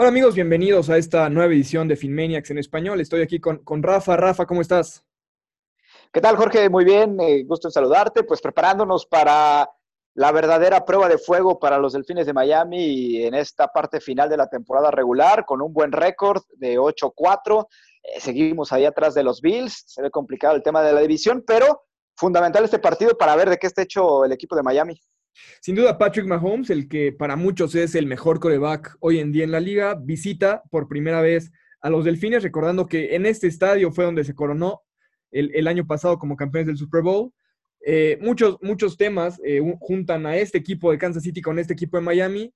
Hola amigos, bienvenidos a esta nueva edición de Finmaniacs en español. Estoy aquí con, con Rafa. Rafa, ¿cómo estás? ¿Qué tal, Jorge? Muy bien, eh, gusto en saludarte. Pues preparándonos para la verdadera prueba de fuego para los Delfines de Miami en esta parte final de la temporada regular, con un buen récord de 8-4. Eh, seguimos ahí atrás de los Bills. Se ve complicado el tema de la división, pero fundamental este partido para ver de qué está hecho el equipo de Miami. Sin duda, Patrick Mahomes, el que para muchos es el mejor coreback hoy en día en la liga, visita por primera vez a los Delfines, recordando que en este estadio fue donde se coronó el, año pasado como campeones del Super Bowl. Eh, muchos, muchos temas eh, juntan a este equipo de Kansas City con este equipo de Miami.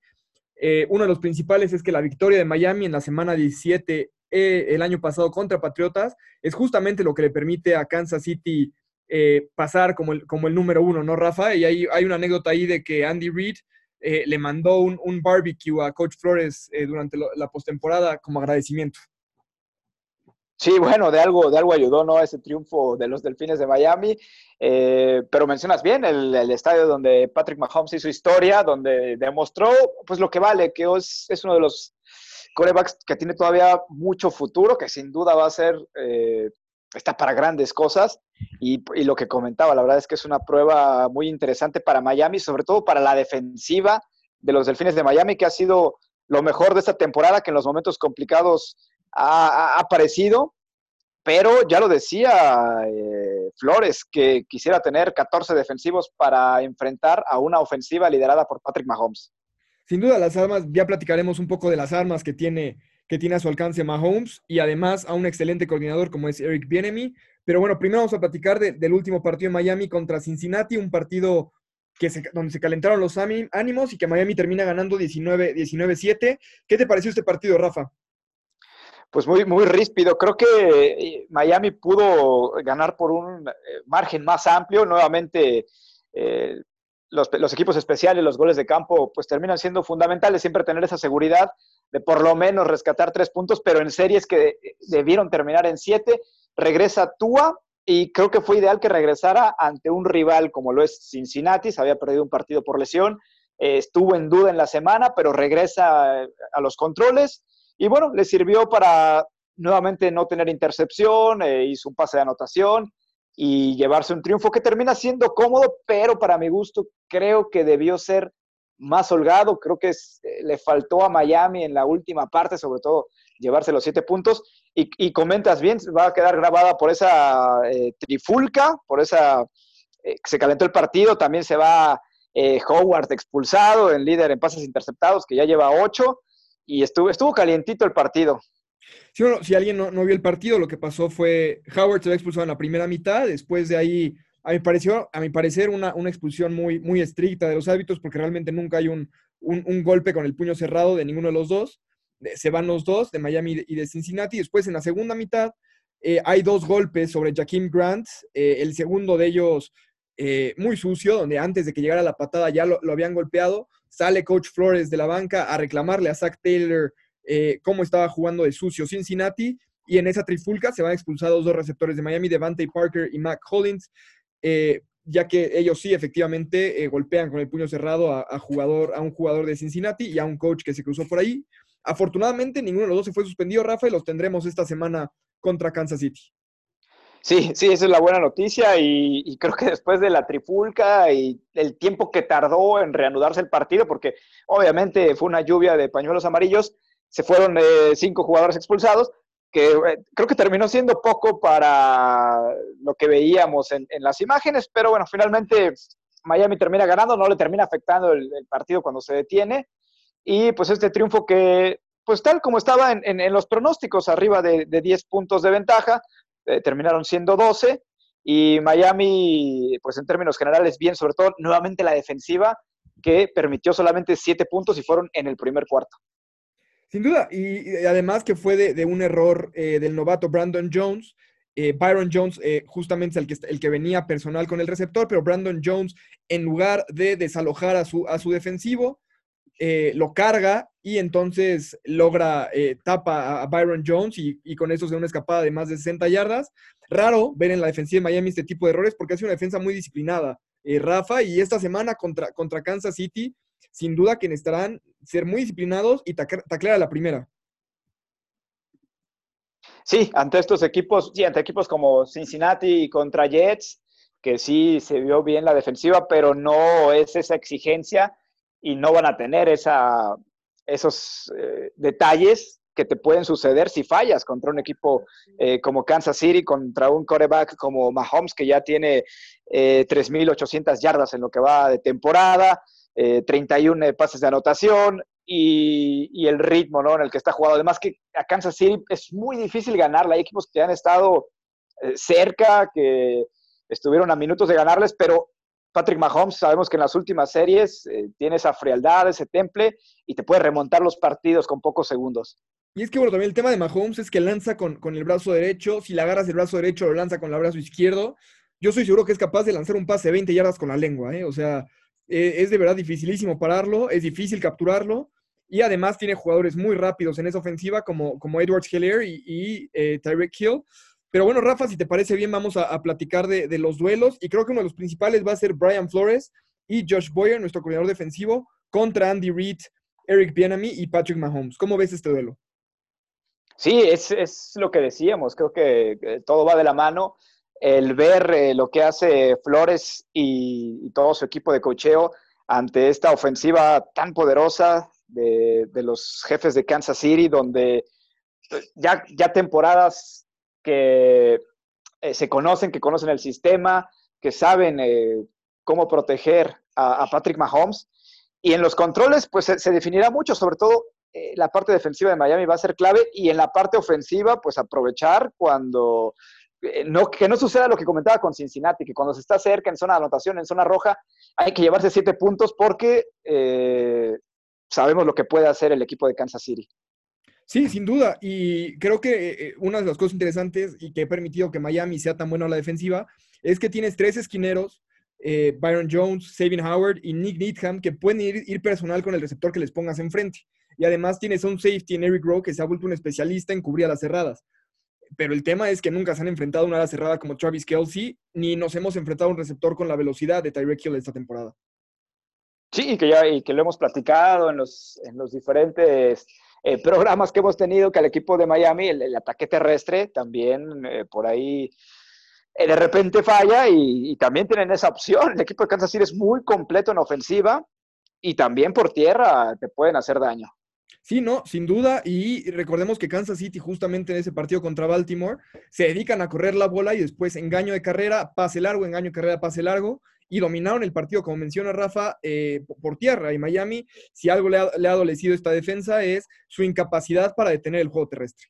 Eh, uno de los principales es que la victoria de Miami en la semana 17 el año pasado contra Patriotas es justamente lo que le permite a Kansas City eh, pasar como el, como el número uno, ¿no, Rafa? Y hay, hay una anécdota ahí de que Andy Reid eh, le mandó un, un, barbecue a Coach Flores eh, durante la postemporada como agradecimiento. Sí, bueno, de algo, de algo ayudó, ¿no? Ese triunfo de los Delfines de Miami. pero mencionas bien el, el, estadio donde Patrick Mahomes hizo historia, donde demostró pues lo que vale, que es, es uno de los corebacks que tiene todavía mucho futuro, que sin duda va a ser está para grandes cosas. Y, lo que comentaba, la verdad es que es una prueba muy interesante para Miami, sobre todo para la defensiva de los Delfines de Miami, que ha sido lo mejor de esta temporada, que en los momentos complicados ha, aparecido. Pero ya lo decía eh, Flores, que quisiera tener 14 defensivos para enfrentar a una ofensiva liderada por Patrick Mahomes. Sin duda, las armas, ya platicaremos un poco de las armas que tiene que tiene a su alcance Mahomes y además a un excelente coordinador como es Eric Bienemy. Pero bueno, primero vamos a platicar del último partido en Miami contra Cincinnati, un partido donde se calentaron los ánimos y que Miami termina ganando 19-7. ¿Qué te pareció este partido, Rafa? Pues muy, muy ríspido. Creo que eh, Miami pudo ganar por un eh, margen más amplio. Nuevamente, eh, los, los, equipos especiales, los goles de campo, pues terminan siendo fundamentales, siempre tener esa seguridad de por lo menos rescatar tres puntos, pero en series que debieron terminar en siete, regresa Tua y creo que fue ideal que regresara ante un rival como lo es Cincinnati, se había perdido un partido por lesión, eh, estuvo en duda en la semana, pero regresa a los controles y bueno, le sirvió para nuevamente no tener intercepción, eh, hizo un pase de anotación y llevarse un triunfo que termina siendo cómodo, pero para mi gusto creo que debió ser más holgado. Creo que eh, le faltó a Miami en la última parte, sobre todo llevarse los siete puntos. Y, comentas bien, va a quedar grabada por esa eh, trifulca, por esa eh, se calentó el partido. También se va Howard expulsado, el líder en pases interceptados, que ya lleva ocho. Y estuvo, estuvo calientito el partido. Si, alguien no, vio el partido, lo que pasó fue Howard se va expulsado en la primera mitad, después de ahí a mi, pareció, a mi parecer, una, expulsión muy, muy estricta de los hábitos, porque realmente nunca hay un, golpe con el puño cerrado de ninguno de los dos. Se van los dos, de Miami y de Cincinnati. Después, en la segunda mitad, eh, hay dos golpes sobre Jaquim Grant. Eh, el segundo de ellos eh, muy sucio, donde antes de que llegara la patada ya lo, habían golpeado. Sale Coach Flores de la banca a reclamarle a Zach Taylor cómo estaba jugando de sucio Cincinnati. Y en esa trifulca se van expulsados dos receptores de Miami, Devante Parker y Mac Collins. Eh, ya que ellos sí efectivamente eh, golpean con el puño cerrado a, jugador, a un jugador de Cincinnati y a un coach que se cruzó por ahí. Afortunadamente, ninguno de los dos se fue suspendido, Rafa, y los tendremos esta semana contra Kansas City. Sí, sí, esa es la buena noticia y, creo que después de la trifulca y el tiempo que tardó en reanudarse el partido, porque obviamente fue una lluvia de pañuelos amarillos, se fueron eh, cinco jugadores expulsados, que eh, creo que terminó siendo poco para lo que veíamos en, las imágenes, pero bueno, finalmente Miami termina ganando, no le termina afectando el, partido cuando se detiene. Y pues este triunfo que, pues tal como estaba en, los pronósticos, arriba de, 10 puntos de ventaja, eh, terminaron siendo 12. Y Miami, pues en términos generales, bien, sobre todo nuevamente la defensiva, que permitió solamente 7 puntos y fueron en el primer cuarto. Sin duda, y, además que fue de, un error eh, del novato Brandon Jones. Eh, Byron Jones eh, justamente es el que, el que venía personal con el receptor, pero Brandon Jones, en lugar de desalojar a su, a su defensivo, lo carga y entonces logra, tapa a Byron Jones y, con eso se da una escapada de más de 60 yardas. Raro ver en la defensiva de Miami este tipo de errores porque hace una defensa muy disciplinada, Rafa, y esta semana contra, contra Kansas City sin duda que necesitarán ser muy disciplinados y taclear a la primera. Sí, ante estos equipos, sí, ante equipos como Cincinnati y contra Jets, que sí se vio bien la defensiva, pero no es esa exigencia y no van a tener esa, esos eh, detalles que te pueden suceder si fallas contra un equipo eh, como Kansas City, contra un quarterback como Mahomes, que ya tiene eh, 3.800 yardas en lo que va de temporada, 31 pases de anotación, y, el ritmo ¿no? en el que está jugado. Además que a Kansas City es muy difícil ganarla. Hay equipos que han estado eh, cerca, que estuvieron a minutos de ganarles, pero Patrick Mahomes sabemos que en las últimas series eh, tiene esa frialdad, ese temple y te puede remontar los partidos con pocos segundos. Y es que, bueno, también el tema de Mahomes es que lanza con, con el brazo derecho. Si le agarras el brazo derecho, lo lanza con el brazo izquierdo. Yo soy seguro que es capaz de lanzar un pase de 20 yardas con la lengua, ¿eh? O sea, eh, es de verdad dificilísimo pararlo, es difícil capturarlo. Y además tiene jugadores muy rápidos en esa ofensiva como, como Edwards Hilaire y, eh, Tyreek Hill. Pero bueno, Rafa, si te parece bien, vamos a, platicar de, los duelos. Y creo que uno de los principales va a ser Brian Flores y Josh Boyer, nuestro coordinador defensivo, contra Andy Reid, Eric Bienami y Patrick Mahomes. ¿Cómo ves este duelo? Sí, es, es lo que decíamos. Creo que todo va de la mano. El ver eh, lo que hace Flores y, todo su equipo de cocheo ante esta ofensiva tan poderosa de, los jefes de Kansas City, donde ya, ya temporadas que eh, se conocen, que conocen el sistema, que saben eh, cómo proteger a, Patrick Mahomes. Y en los controles, pues se, definirá mucho, sobre todo eh, la parte defensiva de Miami va a ser clave y en la parte ofensiva, pues aprovechar cuando no, que no suceda lo que comentaba con Cincinnati, que cuando se está cerca en zona de anotación, en zona roja, hay que llevarse siete puntos porque sabemos lo que puede hacer el equipo de Kansas City. Sí, sin duda. Y creo que eh, una de las cosas interesantes y que ha permitido que Miami sea tan bueno a la defensiva es que tienes tres esquineros, eh, Byron Jones, Sabin Howard y Nick Needham, que pueden ir, personal con el receptor que les pongas enfrente. Y además tienes un safety en Eric Rowe que se ha vuelto un especialista en cubrir a las cerradas. Pero el tema es que nunca se han enfrentado a una ala cerrada como Travis Kelsey, ni nos hemos enfrentado a un receptor con la velocidad de Tyreek Hill esta temporada. Sí, y que ya y que lo hemos platicado en los, en los diferentes eh, programas que hemos tenido, que al equipo de Miami, el, ataque terrestre también eh, por ahí eh, de repente falla y, y, también tienen esa opción. El equipo de Kansas City es muy completo en ofensiva y también por tierra te pueden hacer daño. Sí, no, sin duda. Y recordemos que Kansas City, justamente en ese partido contra Baltimore, se dedican a correr la bola y después engaño de carrera, pase largo, engaño de carrera, pase largo y dominaron el partido, como menciona Rafa, eh, por tierra. Y Miami, si algo le ha, le ha adolecido esta defensa, es su incapacidad para detener el juego terrestre.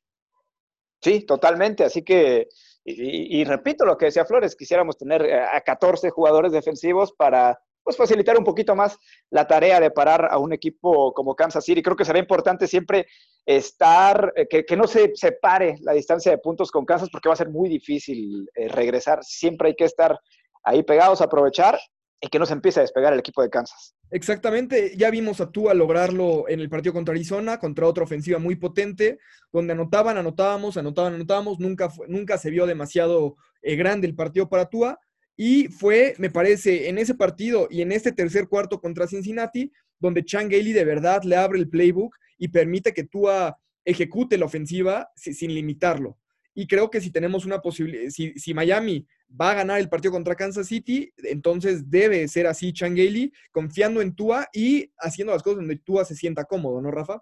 Sí, totalmente. Así que, y, repito lo que decía Flores, quisiéramos tener eh, a 14 jugadores defensivos para pues, facilitar un poquito más la tarea de parar a un equipo como Kansas City. Creo que será importante siempre estar, eh, que, no se separe la distancia de puntos con Kansas porque va a ser muy difícil regresar. Siempre hay que estar ahí pegados aprovechar y que no se empiece a despegar el equipo de Kansas. Exactamente, ya vimos a Tua lograrlo en el partido contra Arizona, contra otra ofensiva muy potente, donde anotaban, anotábamos, anotaban, anotábamos, nunca, nunca se vio demasiado eh, grande el partido para Tua, y fue, me parece, en ese partido y en este tercer cuarto contra Cincinnati, donde Chan Gailey de verdad le abre el playbook y permite que Tua ejecute la ofensiva sin limitarlo. Y creo que si tenemos una posibilidad, si, si, Miami va a ganar el partido contra Kansas City, entonces debe ser así Changeli, confiando en Tua y haciendo las cosas donde Tua se sienta cómodo, ¿no, Rafa?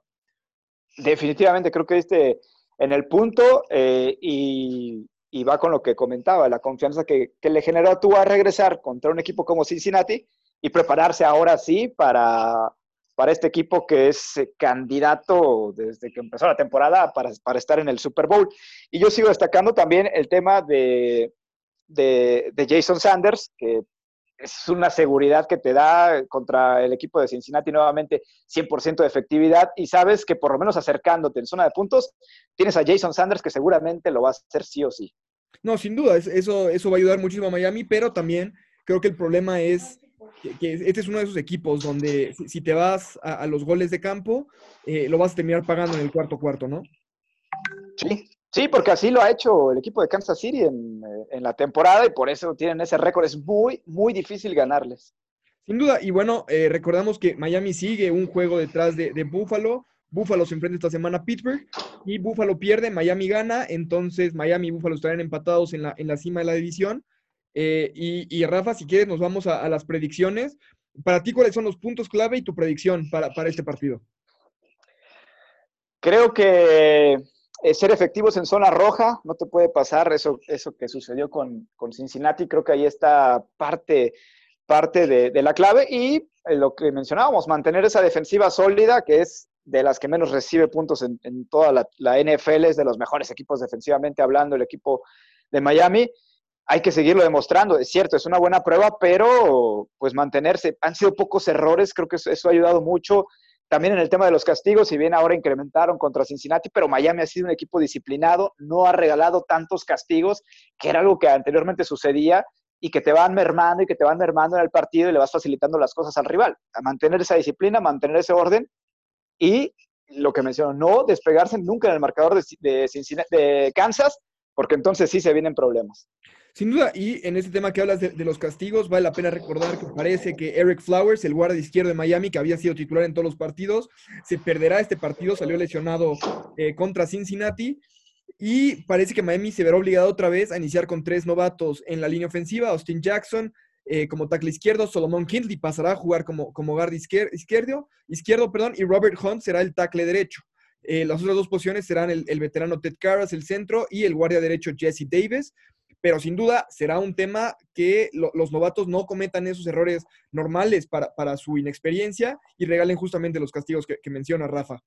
Definitivamente, creo que este en el punto eh, y, y, va con lo que comentaba, la confianza que, que le generó Tua a regresar contra un equipo como Cincinnati y prepararse ahora sí para para este equipo que es eh, candidato desde que empezó la temporada para, para, estar en el Super Bowl. Y yo sigo destacando también el tema de, de, de, Jason Sanders, que es una seguridad que te da contra el equipo de Cincinnati nuevamente 100% de efectividad y sabes que por lo menos acercándote en zona de puntos, tienes a Jason Sanders que seguramente lo va a hacer sí o sí. No, sin duda, eso, eso va a ayudar muchísimo a Miami, pero también creo que el problema es que, este es uno de esos equipos donde si, te vas a, los goles de campo, eh, lo vas a terminar pagando en el cuarto cuarto, ¿no? Sí, sí, porque así lo ha hecho el equipo de Kansas City en, eh, la temporada y por eso tienen ese récord. Es muy, muy difícil ganarles. Sin duda, y bueno, eh, recordamos que Miami sigue un juego detrás de, de Buffalo, Buffalo se enfrenta esta semana a Pittsburgh y Buffalo pierde, Miami gana, entonces Miami y Buffalo estarán empatados en la, en la cima de la división. Eh, y, Rafa, si quieres, nos vamos a, las predicciones. Para ti, ¿cuáles son los puntos clave y tu predicción para, este partido? Creo que eh, ser efectivos en zona roja no te puede pasar eso, eso que sucedió con, Cincinnati. Creo que ahí está parte, parte de, la clave y eh, lo que mencionábamos, mantener esa defensiva sólida que es de las que menos recibe puntos en, toda la, la, NFL, es de los mejores equipos defensivamente hablando, el equipo de Miami hay que seguirlo demostrando. Es cierto, es una buena prueba, pero pues mantenerse. Han sido pocos errores, creo que eso, ha ayudado mucho. También en el tema de los castigos, si bien ahora incrementaron contra Cincinnati, pero Miami ha sido un equipo disciplinado, no ha regalado tantos castigos, que era algo que anteriormente sucedía y que te van mermando y que te van mermando en el partido y le vas facilitando las cosas al rival. A mantener esa disciplina, mantener ese orden y lo que mencionó, no despegarse nunca en el marcador de, de Kansas, porque entonces sí se vienen problemas. Sin duda, y en este tema que hablas de, los castigos, vale la pena recordar que parece que Eric Flowers, el guardia izquierdo de Miami, que había sido titular en todos los partidos, se perderá este partido, salió lesionado eh, contra Cincinnati. Y parece que Miami se verá obligado otra vez a iniciar con tres novatos en la línea ofensiva, Austin Jackson eh, como tackle izquierdo, Solomon Kindley pasará a jugar como, como guardia izquierdo, izquierdo perdón, y Robert Hunt será el tackle derecho. Eh, las otras dos posiciones serán el, el, veterano Ted Carras, el centro, y el guardia derecho Jesse Davis pero sin duda será un tema que los novatos no cometan esos errores normales para, su inexperiencia y regalen justamente los castigos que, menciona Rafa.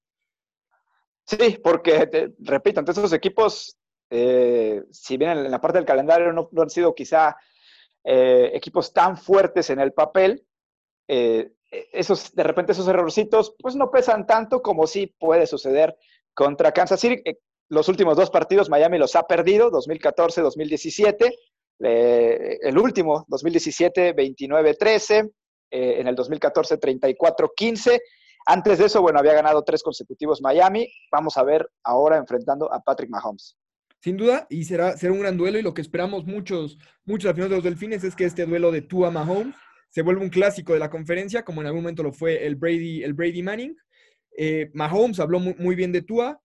Sí, porque, repito, ante estos equipos, eh, si bien en la parte del calendario no, han sido quizá eh, equipos tan fuertes en el papel, eh, esos, de repente esos errorcitos, pues no pesan tanto como sí puede suceder contra Kansas City, los últimos dos partidos Miami los ha perdido, 2014-2017. el último, 2017, 29-13. Eh, en el 2014, 34-15. Antes de eso, bueno, había ganado tres consecutivos Miami. Vamos a ver ahora enfrentando a Patrick Mahomes. Sin duda, y será, será un gran duelo. Y lo que esperamos muchos, muchos aficionados de los Delfines es que este duelo de Tua Mahomes se vuelva un clásico de la conferencia, como en algún momento lo fue el Brady, el Brady Manning. Eh, Mahomes habló muy, bien de Tua,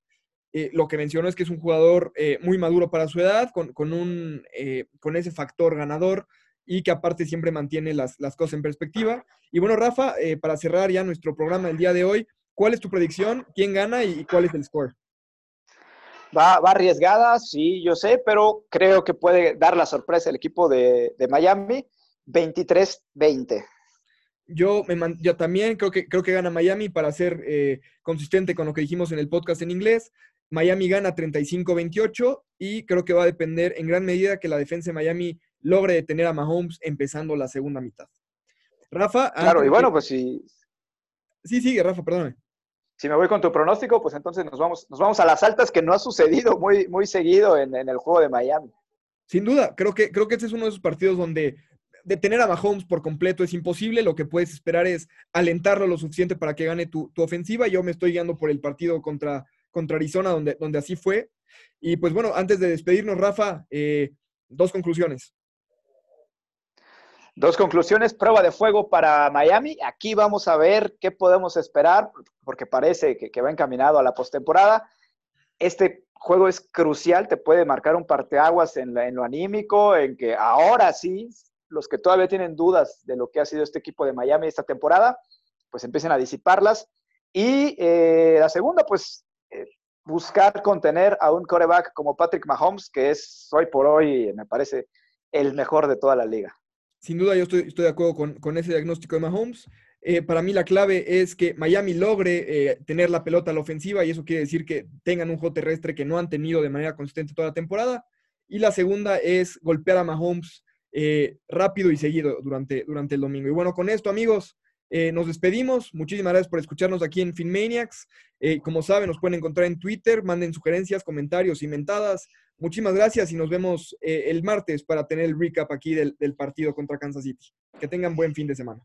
eh, lo que mencionó es que es un jugador eh, muy maduro para su edad, con, un, eh, con ese factor ganador y que aparte siempre mantiene las, cosas en perspectiva. Y bueno, Rafa, para cerrar ya nuestro programa el día de hoy, ¿cuál es tu predicción? ¿Quién gana y, cuál es el score? Va, va, arriesgada, sí, yo sé, pero creo que puede dar la sorpresa el equipo de, Miami, 23-20. Yo, me, yo también creo que, creo que gana Miami para ser consistente con lo que dijimos en el podcast en inglés. Miami gana 35-28 y creo que va a depender en gran medida que la defensa de Miami logre detener a Mahomes empezando la segunda mitad. Rafa. Claro, y bueno, pues si. Sí, sigue, Rafa, perdóname. Si me voy con tu pronóstico, pues entonces nos vamos, nos vamos a las altas que no ha sucedido muy, muy seguido en, el juego de Miami. Sin duda, creo que, creo que este es uno de esos partidos donde detener a Mahomes por completo es imposible. Lo que puedes esperar es alentarlo lo suficiente para que gane tu, tu ofensiva. Yo me estoy guiando por el partido contra, contra Arizona, donde, donde así fue. Y pues bueno, antes de despedirnos, Rafa, eh, dos conclusiones. Dos conclusiones, prueba de fuego para Miami. Aquí vamos a ver qué podemos esperar, porque parece que, va encaminado a la postemporada. Este juego es crucial, te puede marcar un parteaguas en, en lo anímico, en que ahora sí, los que todavía tienen dudas de lo que ha sido este equipo de Miami esta temporada, pues empiecen a disiparlas. Y eh, la segunda, pues buscar contener a un coreback como Patrick Mahomes, que es hoy por hoy, me parece, el mejor de toda la liga. Sin duda, yo estoy, de acuerdo con, ese diagnóstico de Mahomes. Eh, para mí la clave es que Miami logre eh, tener la pelota a la ofensiva y eso quiere decir que tengan un juego terrestre que no han tenido de manera consistente toda la temporada. Y la segunda es golpear a Mahomes eh, rápido y seguido durante, durante el domingo. Y bueno, con esto, amigos, eh, nos despedimos. Muchísimas gracias por escucharnos aquí en FinManiacs. Eh, como saben, nos pueden encontrar en Twitter. Manden sugerencias, comentarios y mentadas. Muchísimas gracias y nos vemos eh, el martes para tener el recap aquí del partido contra Kansas City. Que tengan buen fin de semana.